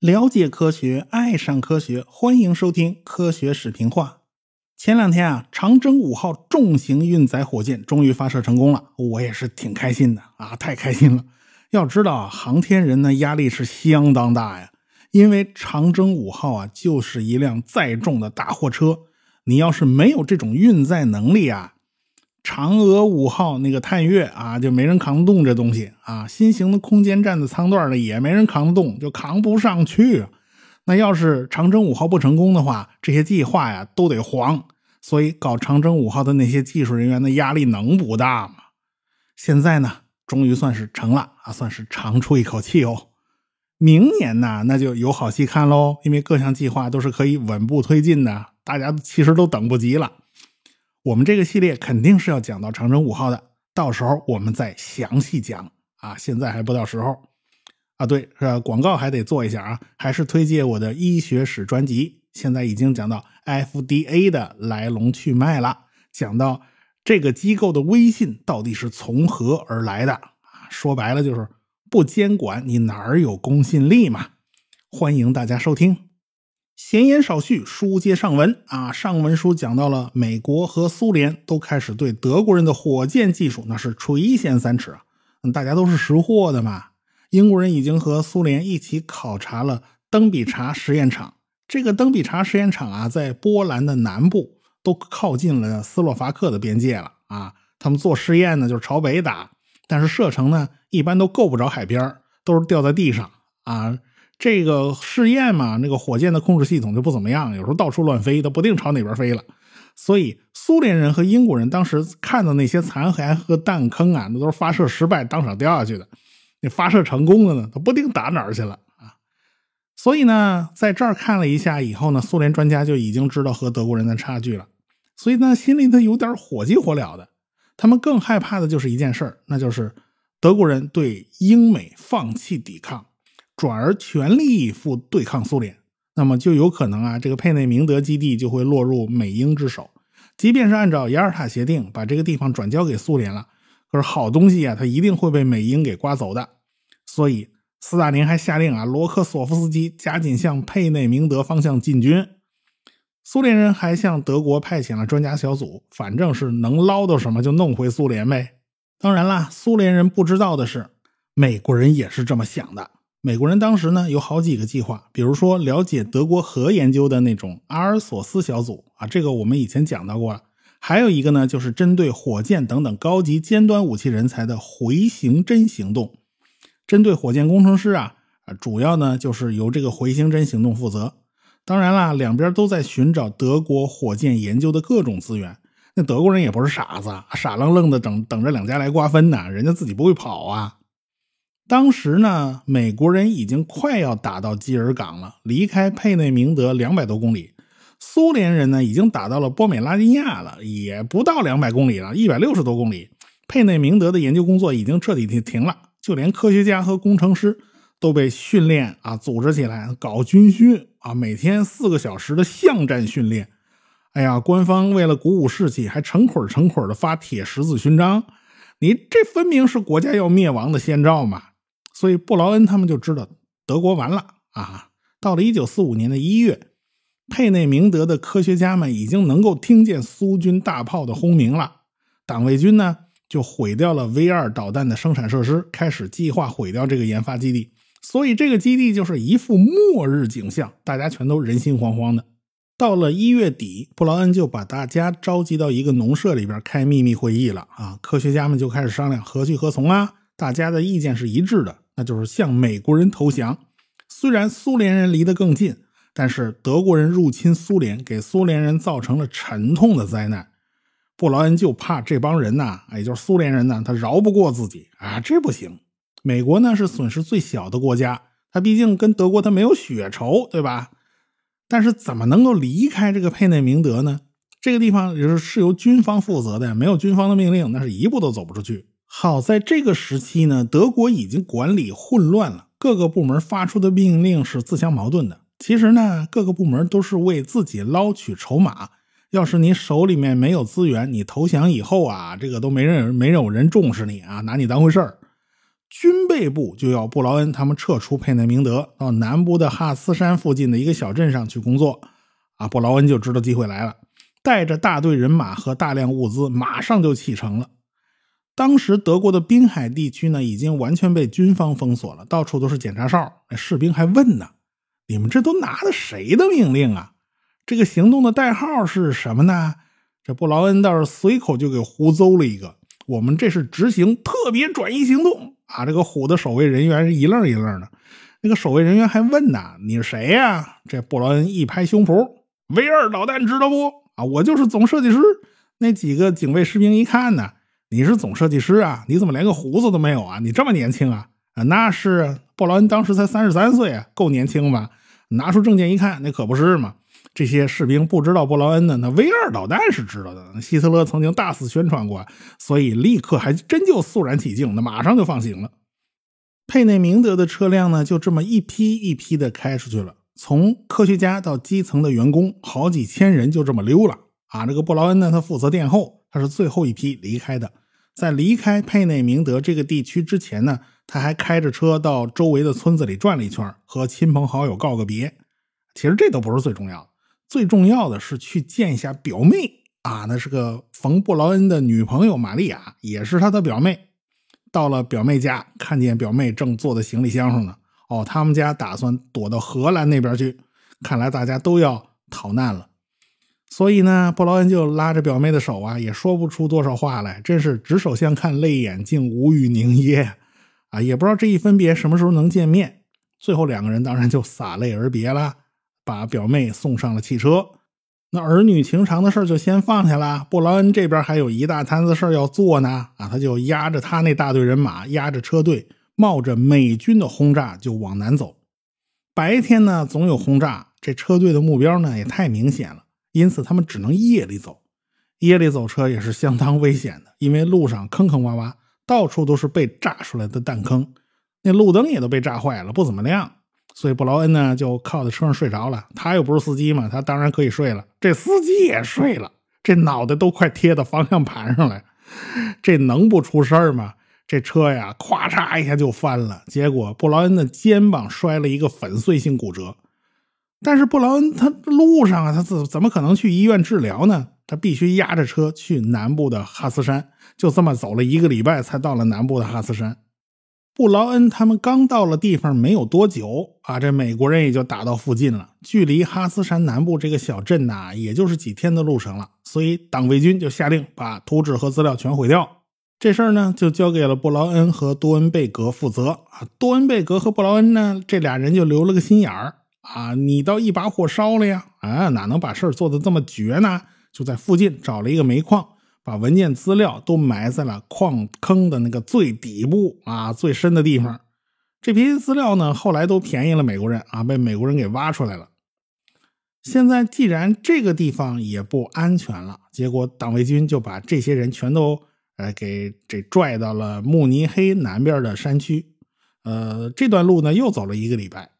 了解科学，爱上科学，欢迎收听《科学史评话》。前两天啊，长征五号重型运载火箭终于发射成功了，我也是挺开心的啊，太开心了！要知道啊，航天人呢压力是相当大呀，因为长征五号啊就是一辆载重的大货车，你要是没有这种运载能力啊。嫦娥五号那个探月啊，就没人扛得动这东西啊。新型的空间站的舱段呢，也没人扛得动，就扛不上去。那要是长征五号不成功的话，这些计划呀都得黄。所以搞长征五号的那些技术人员的压力能不大吗？现在呢，终于算是成了啊，算是长出一口气哦。明年呢，那就有好戏看喽，因为各项计划都是可以稳步推进的，大家其实都等不及了。我们这个系列肯定是要讲到长征五号的，到时候我们再详细讲啊。现在还不到时候啊。对，呃，广告还得做一下啊，还是推荐我的医学史专辑。现在已经讲到 FDA 的来龙去脉了，讲到这个机构的威信到底是从何而来的啊。说白了就是不监管你哪儿有公信力嘛。欢迎大家收听。闲言少叙，书接上文啊。上文书讲到了美国和苏联都开始对德国人的火箭技术那是垂涎三尺啊。大家都是识货的嘛。英国人已经和苏联一起考察了登比查实验场。这个登比查实验场啊，在波兰的南部，都靠近了斯洛伐克的边界了啊。他们做试验呢，就是朝北打，但是射程呢，一般都够不着海边都是掉在地上啊。这个试验嘛，那个火箭的控制系统就不怎么样，有时候到处乱飞，都不定朝哪边飞了。所以苏联人和英国人当时看到那些残骸和弹坑啊，那都是发射失败当场掉下去的。那发射成功了呢，他不定打哪儿去了啊。所以呢，在这儿看了一下以后呢，苏联专家就已经知道和德国人的差距了。所以呢，心里头有点火急火燎的。他们更害怕的就是一件事儿，那就是德国人对英美放弃抵抗。转而全力以赴对抗苏联，那么就有可能啊，这个佩内明德基地就会落入美英之手。即便是按照雅尔塔协定把这个地方转交给苏联了，可是好东西啊，它一定会被美英给刮走的。所以斯大林还下令啊，罗克索夫斯基加紧向佩内明德方向进军。苏联人还向德国派遣了专家小组，反正是能捞到什么就弄回苏联呗。当然啦，苏联人不知道的是，美国人也是这么想的。美国人当时呢有好几个计划，比如说了解德国核研究的那种阿尔索斯小组啊，这个我们以前讲到过了。还有一个呢，就是针对火箭等等高级尖端武器人才的回形针行动。针对火箭工程师啊，啊，主要呢就是由这个回形针行动负责。当然啦，两边都在寻找德国火箭研究的各种资源。那德国人也不是傻子，傻愣愣的等等着两家来瓜分呢，人家自己不会跑啊。当时呢，美国人已经快要打到基尔港了，离开佩内明德两百多公里。苏联人呢，已经打到了波美拉尼亚了，也不到两百公里了，一百六十多公里。佩内明德的研究工作已经彻底停停了，就连科学家和工程师都被训练啊，组织起来搞军训啊，每天四个小时的巷战训练。哎呀，官方为了鼓舞士气，还成捆成捆的发铁十字勋章。你这分明是国家要灭亡的先兆嘛！所以布劳恩他们就知道德国完了啊！到了一九四五年的一月，佩内明德的科学家们已经能够听见苏军大炮的轰鸣了。党卫军呢就毁掉了 V 二导弹的生产设施，开始计划毁掉这个研发基地。所以这个基地就是一副末日景象，大家全都人心惶惶的。到了一月底，布劳恩就把大家召集到一个农舍里边开秘密会议了啊！科学家们就开始商量何去何从啊！大家的意见是一致的。那就是向美国人投降。虽然苏联人离得更近，但是德国人入侵苏联，给苏联人造成了沉痛的灾难。布劳恩就怕这帮人呐，也就是苏联人呢，他饶不过自己啊，这不行。美国呢是损失最小的国家，他毕竟跟德国他没有血仇，对吧？但是怎么能够离开这个佩内明德呢？这个地方也是是由军方负责的，没有军方的命令，那是一步都走不出去。好在这个时期呢，德国已经管理混乱了，各个部门发出的命令是自相矛盾的。其实呢，各个部门都是为自己捞取筹码。要是你手里面没有资源，你投降以后啊，这个都没人没有人重视你啊，拿你当回事儿。军备部就要布劳恩他们撤出佩内明德，到南部的哈斯山附近的一个小镇上去工作。啊，布劳恩就知道机会来了，带着大队人马和大量物资，马上就启程了。当时德国的滨海地区呢，已经完全被军方封锁了，到处都是检查哨。士兵还问呢：“你们这都拿的谁的命令啊？这个行动的代号是什么呢？”这布劳恩倒是随口就给胡诌了一个：“我们这是执行特别转移行动。”啊，这个虎的守卫人员是一愣一愣的。那个守卫人员还问呢：“你是谁呀？”这布劳恩一拍胸脯：“V 二导弹知道不？啊，我就是总设计师。”那几个警卫士兵一看呢：“你是总设计师啊？你怎么连个胡子都没有啊？你这么年轻啊？”啊，那是布劳恩当时才三十三岁啊，够年轻吧？拿出证件一看，那可不是嘛。这些士兵不知道布劳恩的那 V 二导弹是知道的，希特勒曾经大肆宣传过，所以立刻还真就肃然起敬，那马上就放行了。佩内明德的车辆呢，就这么一批一批的开出去了，从科学家到基层的员工，好几千人就这么溜了啊。这个布劳恩呢，他负责殿后，他是最后一批离开的。在离开佩内明德这个地区之前呢，他还开着车到周围的村子里转了一圈，和亲朋好友告个别。其实这都不是最重要的。最重要的是去见一下表妹啊，那是个冯布劳恩的女朋友玛利亚，也是他的表妹。到了表妹家，看见表妹正坐在行李箱上呢。哦，他们家打算躲到荷兰那边去，看来大家都要逃难了。所以呢，布劳恩就拉着表妹的手啊，也说不出多少话来，真是执手相看泪眼，竟无语凝噎啊！也不知道这一分别什么时候能见面。最后两个人当然就洒泪而别了。把表妹送上了汽车，那儿女情长的事就先放下了。布劳恩这边还有一大摊子事要做呢，啊，他就压着他那大队人马，压着车队，冒着美军的轰炸就往南走。白天呢总有轰炸，这车队的目标呢也太明显了，因此他们只能夜里走。夜里走车也是相当危险的，因为路上坑坑洼洼，到处都是被炸出来的弹坑，那路灯也都被炸坏了，不怎么亮。所以布劳恩呢就靠在车上睡着了，他又不是司机嘛，他当然可以睡了。这司机也睡了，这脑袋都快贴到方向盘上了，这能不出事儿吗？这车呀，咵嚓一下就翻了，结果布劳恩的肩膀摔了一个粉碎性骨折。但是布劳恩他路上啊，他怎怎么可能去医院治疗呢？他必须压着车去南部的哈斯山，就这么走了一个礼拜才到了南部的哈斯山。布劳恩他们刚到了地方没有多久啊，这美国人也就打到附近了。距离哈斯山南部这个小镇呐，也就是几天的路程了。所以党卫军就下令把图纸和资料全毁掉。这事儿呢，就交给了布劳恩和多恩贝格负责啊。多恩贝格和布劳恩呢，这俩人就留了个心眼儿啊，你倒一把火烧了呀，啊，哪能把事儿做得这么绝呢？就在附近找了一个煤矿。把文件资料都埋在了矿坑的那个最底部啊，最深的地方。这批资料呢，后来都便宜了美国人啊，被美国人给挖出来了。现在既然这个地方也不安全了，结果党卫军就把这些人全都呃给这拽到了慕尼黑南边的山区。呃，这段路呢又走了一个礼拜，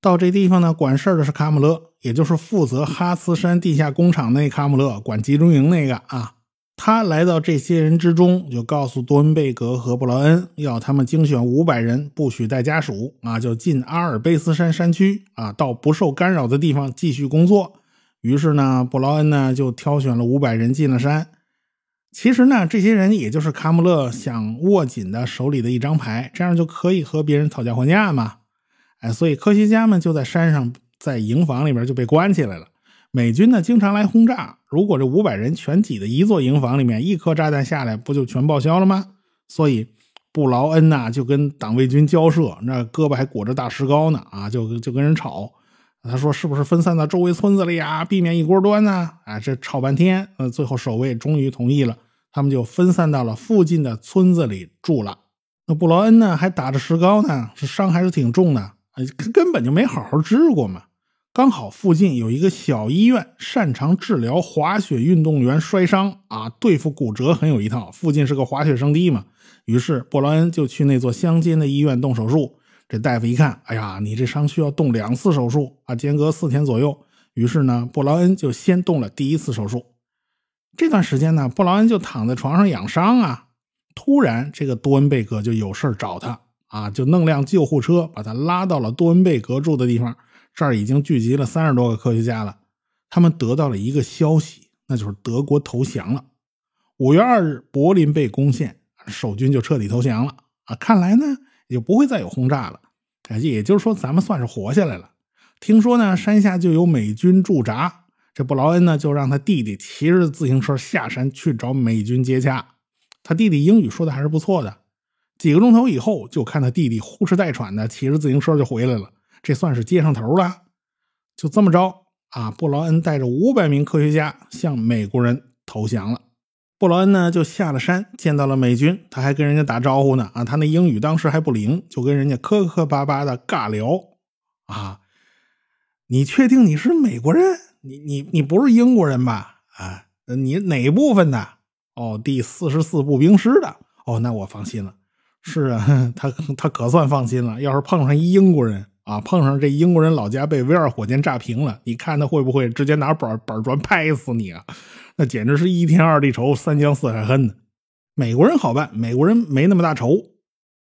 到这地方呢，管事儿的是卡姆勒，也就是负责哈茨山地下工厂那卡姆勒，管集中营那个啊。他来到这些人之中，就告诉多恩贝格和布劳恩，要他们精选五百人，不许带家属啊，就进阿尔卑斯山山区啊，到不受干扰的地方继续工作。于是呢，布劳恩呢就挑选了五百人进了山。其实呢，这些人也就是卡姆勒想握紧的手里的一张牌，这样就可以和别人讨价还价嘛。哎，所以科学家们就在山上，在营房里边就被关起来了。美军呢，经常来轰炸。如果这五百人全挤在一座营房里面，一颗炸弹下来，不就全报销了吗？所以布劳恩呐，就跟党卫军交涉，那胳膊还裹着大石膏呢，啊，就就跟人吵。他说：“是不是分散到周围村子里呀？避免一锅端呢？”啊，这吵半天，呃，最后守卫终于同意了，他们就分散到了附近的村子里住了。那布劳恩呢，还打着石膏呢，这伤还是挺重的，根本就没好好治过嘛。刚好附近有一个小医院，擅长治疗滑雪运动员摔伤啊，对付骨折很有一套。附近是个滑雪圣地嘛，于是布劳恩就去那座乡间的医院动手术。这大夫一看，哎呀，你这伤需要动两次手术啊，间隔四天左右。于是呢，布劳恩就先动了第一次手术。这段时间呢，布劳恩就躺在床上养伤啊。突然，这个多恩贝格就有事找他啊，就弄辆救护车把他拉到了多恩贝格住的地方。这儿已经聚集了三十多个科学家了。他们得到了一个消息，那就是德国投降了。五月二日，柏林被攻陷，守军就彻底投降了。啊，看来呢，也不会再有轰炸了。也就是说，咱们算是活下来了。听说呢，山下就有美军驻扎。这布劳恩呢，就让他弟弟骑着自行车下山去找美军接洽。他弟弟英语说的还是不错的。几个钟头以后，就看他弟弟呼哧带喘的骑着自行车就回来了。这算是接上头了。就这么着啊，布劳恩带着五百名科学家向美国人投降了。布劳恩呢，就下了山，见到了美军，他还跟人家打招呼呢。啊，他那英语当时还不灵，就跟人家磕磕巴巴的尬聊。啊，你确定你是美国人？你你你不是英国人吧？啊，你哪部分的？哦，第四十四步兵师的。哦，那我放心了。是啊，他他可算放心了。要是碰上一英国人啊，碰上这英国人老家被 V 二火箭炸平了，你看他会不会直接拿板板砖拍死你啊？那简直是一天二地仇，三江四海恨呢。美国人好办，美国人没那么大仇。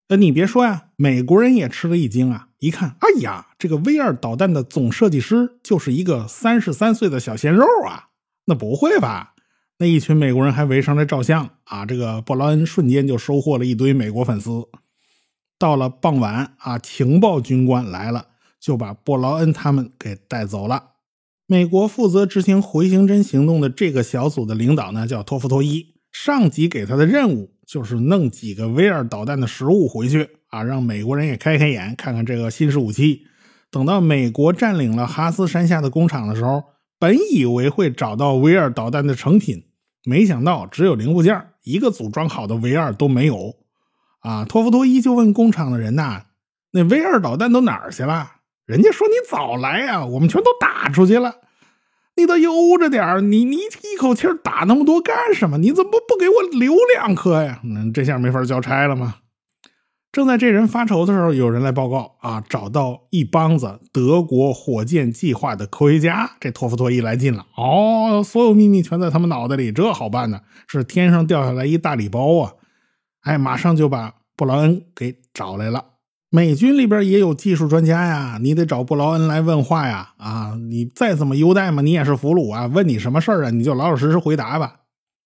呃，你别说呀，美国人也吃了一惊啊！一看，哎呀，这个 V 二导弹的总设计师就是一个三十三岁的小鲜肉啊！那不会吧？那一群美国人还围上来照相啊！这个布劳恩瞬间就收获了一堆美国粉丝。到了傍晚啊，情报军官来了，就把布劳恩他们给带走了。美国负责执行回形针行动的这个小组的领导呢，叫托夫托伊，上级给他的任务。就是弄几个 V 二导弹的实物回去啊，让美国人也开开眼，看看这个新式武器。等到美国占领了哈斯山下的工厂的时候，本以为会找到 V 二导弹的成品，没想到只有零部件，一个组装好的 V 二都没有。啊，托夫托伊就问工厂的人呐：“那 V 二导弹都哪儿去了？”人家说：“你早来呀，我们全都打出去了。”你倒悠着点你你一口气打那么多干什么？你怎么不给我留两颗呀？那这下没法交差了吗？正在这人发愁的时候，有人来报告啊，找到一帮子德国火箭计划的科学家。这托夫托伊来劲了，哦，所有秘密全在他们脑袋里，这好办呢，是天上掉下来一大礼包啊！哎，马上就把布劳恩给找来了。美军里边也有技术专家呀，你得找布劳恩来问话呀！啊，你再怎么优待嘛，你也是俘虏啊！问你什么事儿啊，你就老老实实回答吧。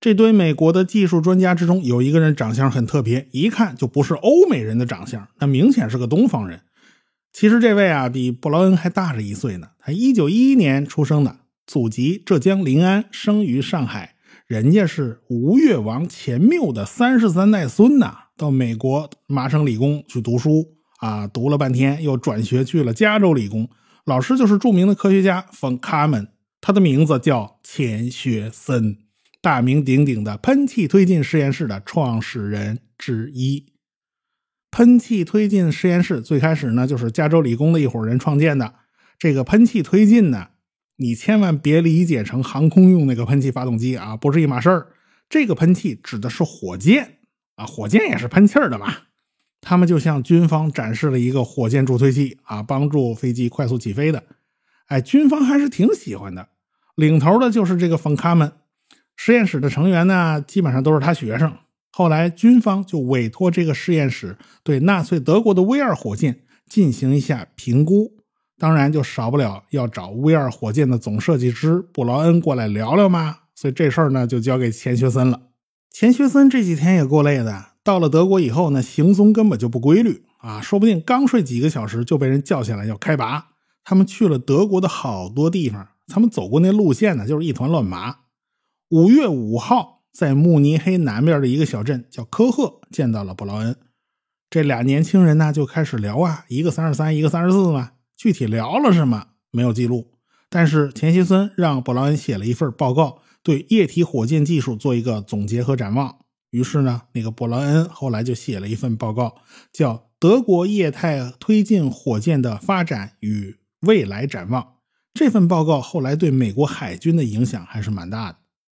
这堆美国的技术专家之中，有一个人长相很特别，一看就不是欧美人的长相，那明显是个东方人。其实这位啊，比布劳恩还大着一岁呢。他一九一一年出生的，祖籍浙江临安，生于上海。人家是吴越王钱缪的三十三代孙呐，到美国麻省理工去读书。啊，读了半天，又转学去了加州理工，老师就是著名的科学家冯卡门，他的名字叫钱学森，大名鼎鼎的喷气推进实验室的创始人之一。喷气推进实验室最开始呢，就是加州理工的一伙人创建的。这个喷气推进呢，你千万别理解成航空用那个喷气发动机啊，不是一码事儿。这个喷气指的是火箭啊，火箭也是喷气儿的嘛。他们就向军方展示了一个火箭助推器啊，帮助飞机快速起飞的。哎，军方还是挺喜欢的。领头的就是这个冯卡门，实验室的成员呢，基本上都是他学生。后来军方就委托这个实验室对纳粹德国的 V 二火箭进行一下评估，当然就少不了要找 V 二火箭的总设计师布劳恩过来聊聊嘛。所以这事儿呢，就交给钱学森了。钱学森这几天也够累的。到了德国以后呢，行踪根本就不规律啊，说不定刚睡几个小时就被人叫起来要开拔。他们去了德国的好多地方，他们走过那路线呢，就是一团乱麻。五月五号，在慕尼黑南边的一个小镇叫科赫，见到了布劳恩。这俩年轻人呢就开始聊啊，一个三十三，一个三十四嘛。具体聊了什么没有记录，但是钱希森让布劳恩写了一份报告，对液体火箭技术做一个总结和展望。于是呢，那个布劳恩后来就写了一份报告，叫《德国液态推进火箭的发展与未来展望》。这份报告后来对美国海军的影响还是蛮大的。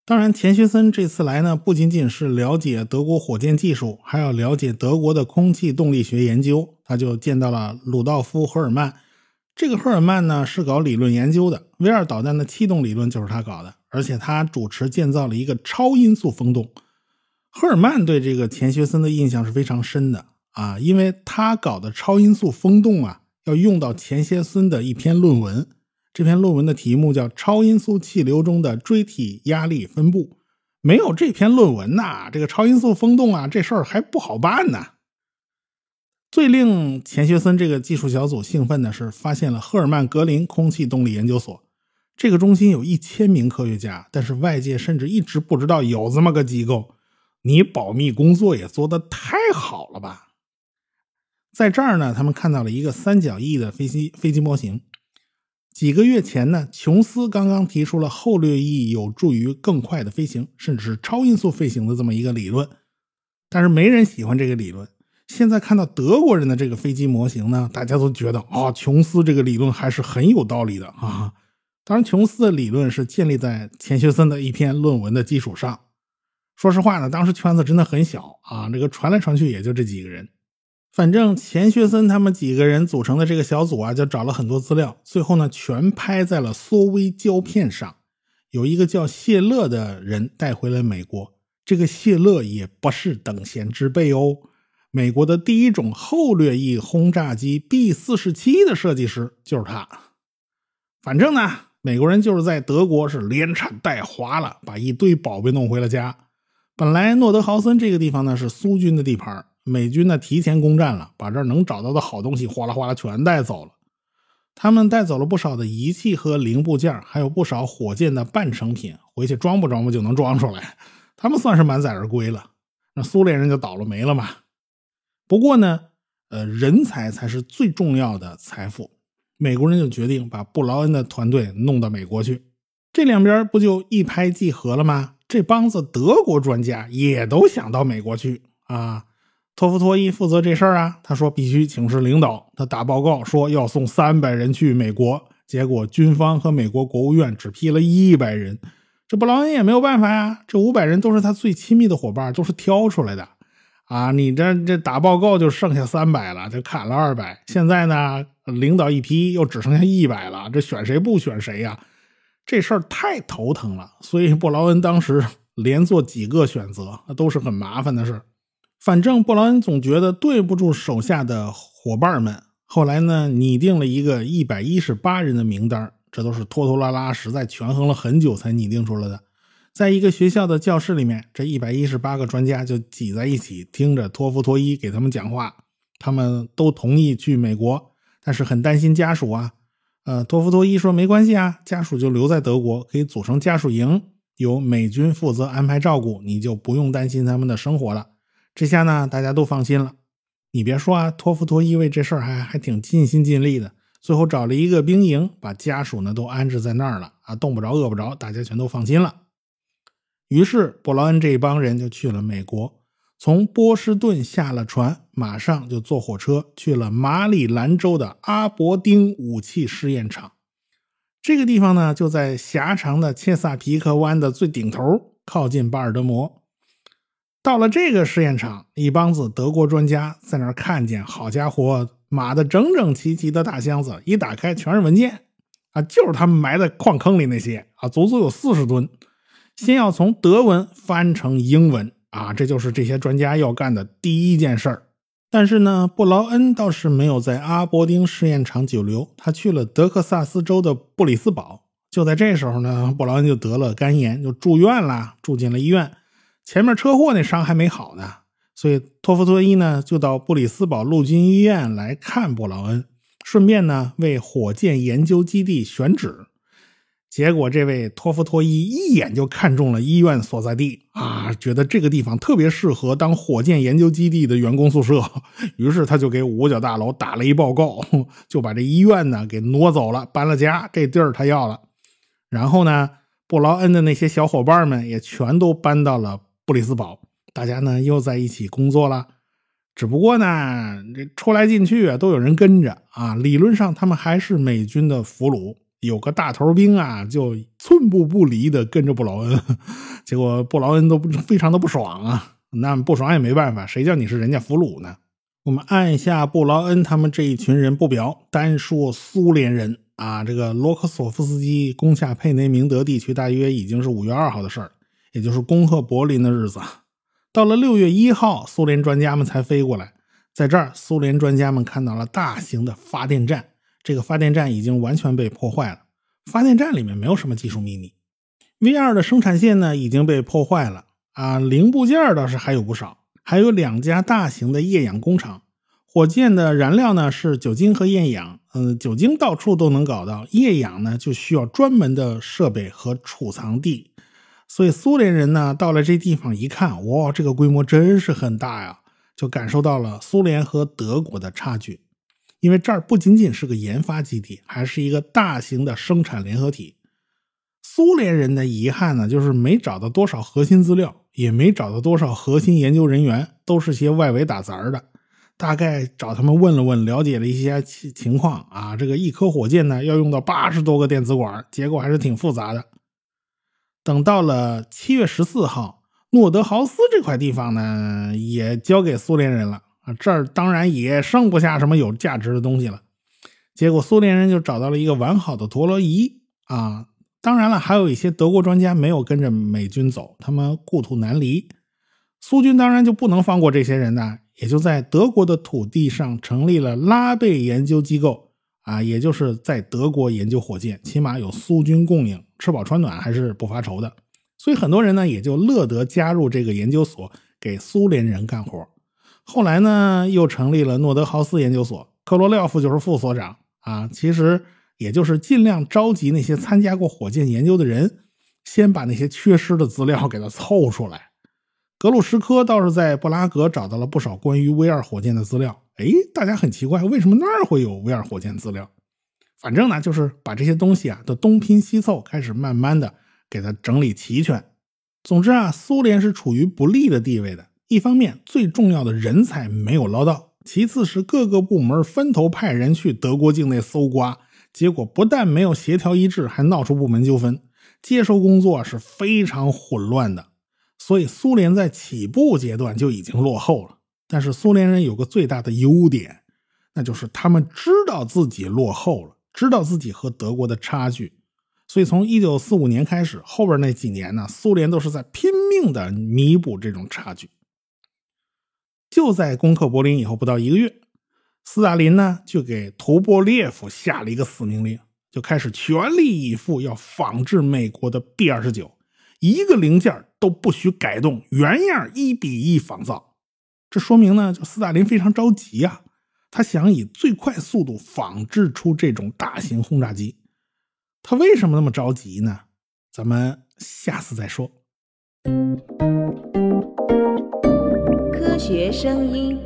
当然，钱学森这次来呢，不仅仅是了解德国火箭技术，还要了解德国的空气动力学研究。他就见到了鲁道夫·赫尔曼。这个赫尔曼呢，是搞理论研究的，V 二导弹的气动理论就是他搞的，而且他主持建造了一个超音速风洞。赫尔曼对这个钱学森的印象是非常深的啊，因为他搞的超音速风洞啊，要用到钱学森的一篇论文。这篇论文的题目叫《超音速气流中的锥体压力分布》。没有这篇论文呐，这个超音速风洞啊，这事儿还不好办呢。最令钱学森这个技术小组兴奋的是，发现了赫尔曼格林空气动力研究所。这个中心有一千名科学家，但是外界甚至一直不知道有这么个机构。你保密工作也做得太好了吧？在这儿呢，他们看到了一个三角翼的飞机飞机模型。几个月前呢，琼斯刚刚提出了后掠翼有助于更快的飞行，甚至是超音速飞行的这么一个理论，但是没人喜欢这个理论。现在看到德国人的这个飞机模型呢，大家都觉得啊，琼斯这个理论还是很有道理的啊。当然，琼斯的理论是建立在钱学森的一篇论文的基础上。说实话呢，当时圈子真的很小啊，这个传来传去也就这几个人。反正钱学森他们几个人组成的这个小组啊，就找了很多资料，最后呢，全拍在了缩微胶片上。有一个叫谢勒的人带回了美国，这个谢勒也不是等闲之辈哦。美国的第一种后掠翼轰炸机 B 四十七的设计师就是他。反正呢，美国人就是在德国是连产带划了，把一堆宝贝弄回了家。本来诺德豪森这个地方呢是苏军的地盘。美军呢提前攻占了，把这儿能找到的好东西哗啦哗啦全带走了。他们带走了不少的仪器和零部件，还有不少火箭的半成品，回去装不装不就能装出来。他们算是满载而归了。那苏联人就倒了霉了嘛。不过呢，呃，人才才是最重要的财富。美国人就决定把布劳恩的团队弄到美国去，这两边不就一拍即合了吗？这帮子德国专家也都想到美国去啊。托夫托伊负责这事儿啊，他说必须请示领导。他打报告说要送三百人去美国，结果军方和美国国务院只批了一百人。这布劳恩也没有办法呀，这五百人都是他最亲密的伙伴，都是挑出来的啊。你这这打报告就剩下三百了，就砍了二百。现在呢，领导一批又只剩下一百了，这选谁不选谁呀？这事儿太头疼了。所以布劳恩当时 连做几个选择，那都是很麻烦的事儿。反正布劳恩总觉得对不住手下的伙伴们，后来呢，拟定了一个一百一十八人的名单，这都是拖拖拉拉，实在权衡了很久才拟定出来的。在一个学校的教室里面，这一百一十八个专家就挤在一起，听着托夫托伊给他们讲话。他们都同意去美国，但是很担心家属啊。呃，托夫托伊说没关系啊，家属就留在德国，可以组成家属营，由美军负责安排照顾，你就不用担心他们的生活了。这下呢，大家都放心了。你别说啊，托夫托伊为这事儿还还挺尽心尽力的。最后找了一个兵营，把家属呢都安置在那儿了啊，冻不着饿不着，大家全都放心了。于是布劳恩这帮人就去了美国，从波士顿下了船，马上就坐火车去了马里兰州的阿伯丁武器试验场。这个地方呢，就在狭长的切萨皮克湾的最顶头，靠近巴尔的摩。到了这个试验场，一帮子德国专家在那儿看见，好家伙，码的整整齐齐的大箱子，一打开全是文件，啊，就是他们埋在矿坑里那些，啊，足足有四十吨。先要从德文翻成英文，啊，这就是这些专家要干的第一件事儿。但是呢，布劳恩倒是没有在阿伯丁试验场久留，他去了德克萨斯州的布里斯堡。就在这时候呢，布劳恩就得了肝炎，就住院了，住进了医院。前面车祸那伤还没好呢，所以托夫托伊呢就到布里斯堡陆军医院来看布劳恩，顺便呢为火箭研究基地选址。结果这位托夫托伊一眼就看中了医院所在地啊，觉得这个地方特别适合当火箭研究基地的员工宿舍，于是他就给五角大楼打了一报告，就把这医院呢给挪走了，搬了家，这地儿他要了。然后呢，布劳恩的那些小伙伴们也全都搬到了。布里斯堡，大家呢又在一起工作了，只不过呢，这出来进去啊都有人跟着啊。理论上他们还是美军的俘虏，有个大头兵啊，就寸步不离的跟着布劳恩。结果布劳恩都非常的不爽啊，那不爽也没办法，谁叫你是人家俘虏呢？我们按下布劳恩他们这一群人不表，单说苏联人啊，这个罗克索夫斯基攻下佩内明德地区，大约已经是五月二号的事儿。也就是攻克柏林的日子，到了六月一号，苏联专家们才飞过来。在这儿，苏联专家们看到了大型的发电站，这个发电站已经完全被破坏了。发电站里面没有什么技术秘密。V 二的生产线呢已经被破坏了啊，零部件倒是还有不少，还有两家大型的液氧工厂。火箭的燃料呢是酒精和厌氧，嗯，酒精到处都能搞到，液氧呢就需要专门的设备和储藏地。所以苏联人呢到了这地方一看，哇，这个规模真是很大呀。就感受到了苏联和德国的差距，因为这儿不仅仅是个研发基地，还是一个大型的生产联合体。苏联人的遗憾呢，就是没找到多少核心资料，也没找到多少核心研究人员，都是些外围打杂的。大概找他们问了问，了解了一些情情况啊，这个一颗火箭呢要用到八十多个电子管，结构还是挺复杂的。等到了七月十四号。诺德豪斯这块地方呢，也交给苏联人了啊，这儿当然也剩不下什么有价值的东西了。结果苏联人就找到了一个完好的陀螺仪啊，当然了，还有一些德国专家没有跟着美军走，他们故土难离。苏军当然就不能放过这些人呢，也就在德国的土地上成立了拉贝研究机构啊，也就是在德国研究火箭，起码有苏军供应，吃饱穿暖还是不发愁的。所以很多人呢也就乐得加入这个研究所，给苏联人干活。后来呢又成立了诺德豪斯研究所，科罗廖夫就是副所长啊。其实也就是尽量召集那些参加过火箭研究的人，先把那些缺失的资料给他凑出来。格鲁什科倒是在布拉格找到了不少关于 V 二火箭的资料。哎，大家很奇怪，为什么那儿会有 V 二火箭资料？反正呢，就是把这些东西啊都东拼西凑，开始慢慢的。给它整理齐全。总之啊，苏联是处于不利的地位的。一方面，最重要的人才没有捞到；其次是各个部门分头派人去德国境内搜刮，结果不但没有协调一致，还闹出部门纠纷，接收工作是非常混乱的。所以，苏联在起步阶段就已经落后了。但是，苏联人有个最大的优点，那就是他们知道自己落后了，知道自己和德国的差距。所以从一九四五年开始，后边那几年呢，苏联都是在拼命的弥补这种差距。就在攻克柏林以后不到一个月，斯大林呢就给图波列夫下了一个死命令，就开始全力以赴要仿制美国的 B 二十九，一个零件都不许改动，原样一比一仿造。这说明呢，就斯大林非常着急啊，他想以最快速度仿制出这种大型轰炸机。他为什么那么着急呢？咱们下次再说。科学声音。